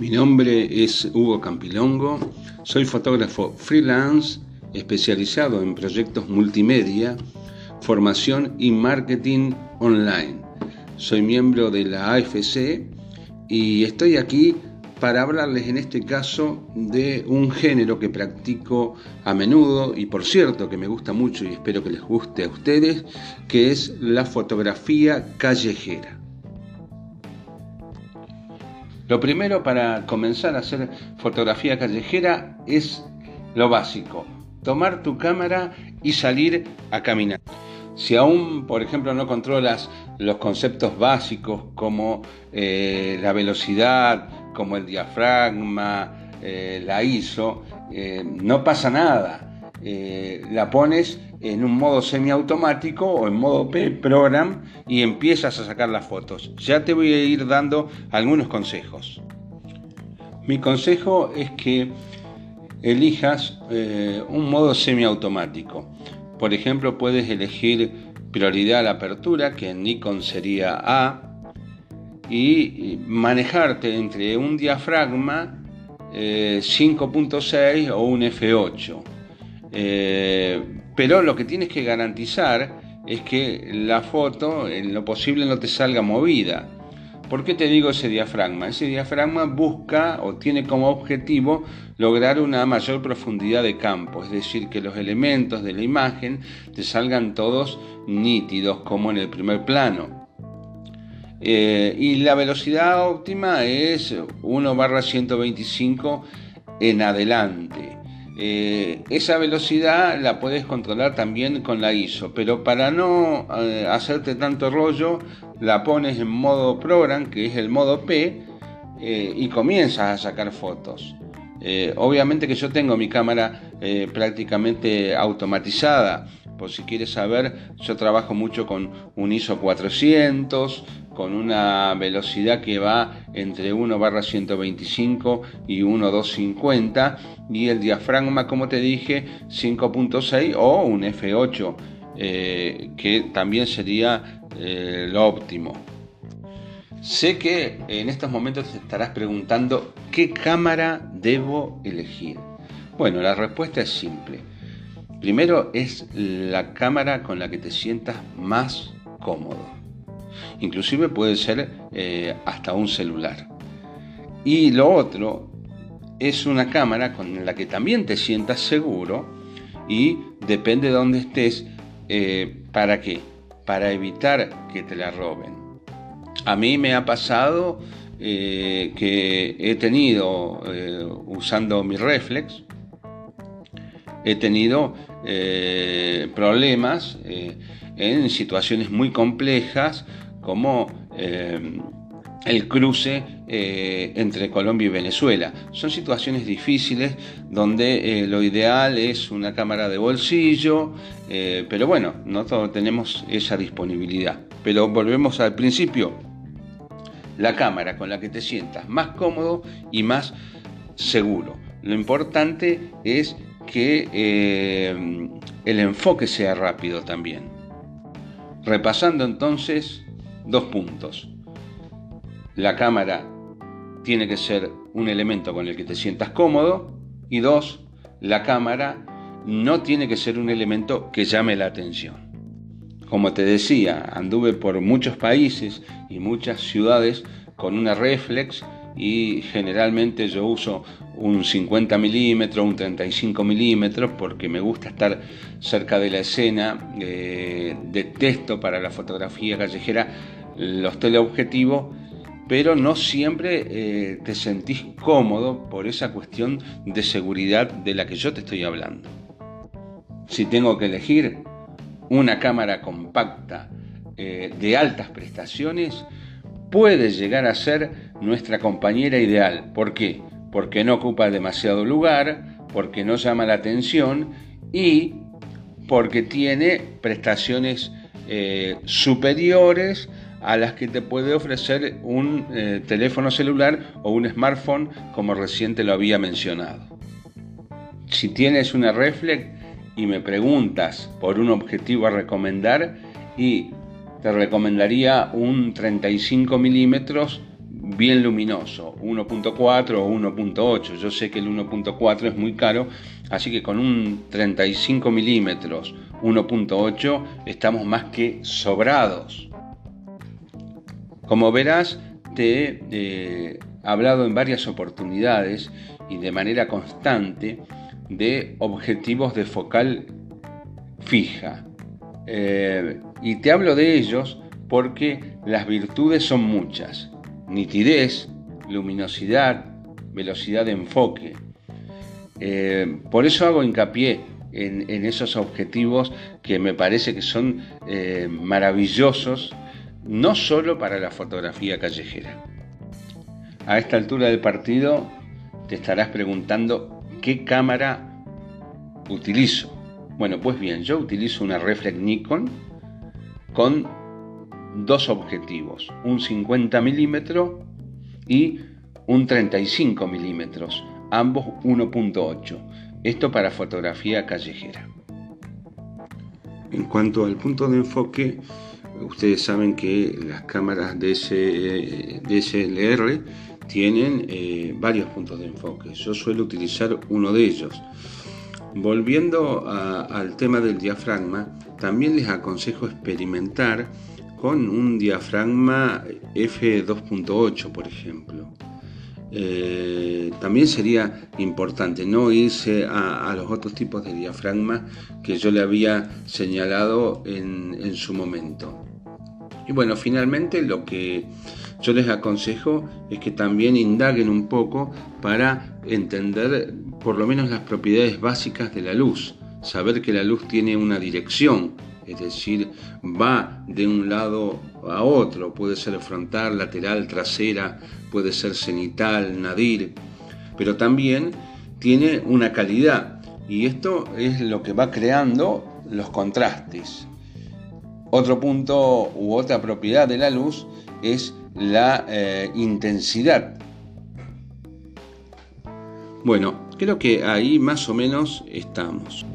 Mi nombre es Hugo Campilongo, soy fotógrafo freelance especializado en proyectos multimedia, formación y marketing online. Soy miembro de la AFC y estoy aquí para hablarles en este caso de un género que practico a menudo y por cierto que me gusta mucho y espero que les guste a ustedes, que es la fotografía callejera. Lo primero para comenzar a hacer fotografía callejera es lo básico, tomar tu cámara y salir a caminar. Si aún, por ejemplo, no controlas los conceptos básicos como eh, la velocidad, como el diafragma, eh, la ISO, eh, no pasa nada. La pones en un modo semiautomático o en modo P-Program y empiezas a sacar las fotos. Ya te voy a ir dando algunos consejos. Mi consejo es que elijas eh, un modo semiautomático. Por ejemplo, puedes elegir prioridad a la apertura, que en Nikon sería A, y manejarte entre un diafragma 5.6 eh, o un F8. Eh, pero lo que tienes que garantizar es que la foto en lo posible no te salga movida. ¿Por qué te digo ese diafragma? Ese diafragma busca o tiene como objetivo lograr una mayor profundidad de campo, es decir, que los elementos de la imagen te salgan todos nítidos como en el primer plano. Eh, y la velocidad óptima es 1 barra 125 en adelante. Eh, esa velocidad la puedes controlar también con la ISO, pero para no eh, hacerte tanto rollo, la pones en modo program, que es el modo P, eh, y comienzas a sacar fotos. obviamente que yo tengo mi cámara prácticamente automatizada, por si quieres saber, yo trabajo mucho con un ISO 400, con una velocidad que va entre 1 barra 125 y 1 250 y el diafragma como te dije 5.6 o un F8 eh, que también sería eh, lo óptimo. Sé que en estos momentos te estarás preguntando qué cámara debo elegir bueno la respuesta es simple. Primero es la cámara con la que te sientas más cómodo Inclusive puede ser eh, hasta un celular. Y lo otro es una cámara con la que también te sientas seguro y depende de dónde estés, eh, ¿para qué? Para evitar que te la roben. A mí me ha pasado eh, que he tenido, usando mi reflex, he tenido problemas en situaciones muy complejas como eh, el cruce eh, entre Colombia y Venezuela. Son situaciones difíciles donde eh, lo ideal es una cámara de bolsillo, pero bueno, no todos tenemos esa disponibilidad. Pero volvemos al principio, la cámara con la que te sientas más cómodo y más seguro. Lo importante es que el enfoque sea rápido también. Repasando entonces, dos puntos. La cámara tiene que ser un elemento con el que te sientas cómodo. Y dos, la cámara no tiene que ser un elemento que llame la atención. Como te decía, anduve por muchos países y muchas ciudades con una reflex y generalmente yo uso un 50 milímetros, un 35 milímetros porque me gusta estar cerca de la escena. Eh, detesto para la fotografía callejera los teleobjetivos, pero no siempre eh, te sentís cómodo por esa cuestión de seguridad de la que yo te estoy hablando. Si tengo que elegir una cámara compacta eh, de altas prestaciones, puede llegar a ser nuestra compañera ideal. ¿Por qué? Porque no ocupa demasiado lugar, porque no llama la atención y porque tiene prestaciones eh, superiores a las que te puede ofrecer un eh, teléfono celular o un smartphone como reciente lo había mencionado. Si tienes una reflex y me preguntas por un objetivo a recomendar y te recomendaría un 35 milímetros bien luminoso, 1.4 o 1.8. Yo sé que el 1.4 es muy caro, así que con un 35 milímetros 1.8 estamos más que sobrados. Como verás, te he eh, hablado en varias oportunidades y de manera constante de objetivos de focal fija. Eh, y te hablo de ellos porque las virtudes son muchas. Nitidez, luminosidad, velocidad de enfoque. Eh, por eso hago hincapié en, esos objetivos que me parece que son eh, maravillosos, no solo para la fotografía callejera. A esta altura del partido te estarás preguntando qué cámara utilizo. Bueno, pues bien, yo utilizo una reflex Nikon con dos objetivos, un 50 milímetros y un 35 milímetros, ambos 1.8. Esto para fotografía callejera. En cuanto al punto de enfoque, ustedes saben que las cámaras DSLR tienen eh, varios puntos de enfoque. Yo suelo utilizar uno de ellos. Volviendo al tema del diafragma, también les aconsejo experimentar con un diafragma F2.8, por ejemplo. Eh, también sería importante no irse a, los otros tipos de diafragma que yo le había señalado en su momento. Y bueno, finalmente lo que yo les aconsejo es que también indaguen un poco para entender por lo menos las propiedades básicas de la luz, saber que la luz tiene una dirección, es decir, va de un lado a otro, puede ser frontal, lateral, trasera, puede ser cenital, nadir, pero también tiene una calidad. Y esto es lo que va creando los contrastes. Otro punto u otra propiedad de la luz es la eh, intensidad. Bueno, creo que ahí más o menos estamos.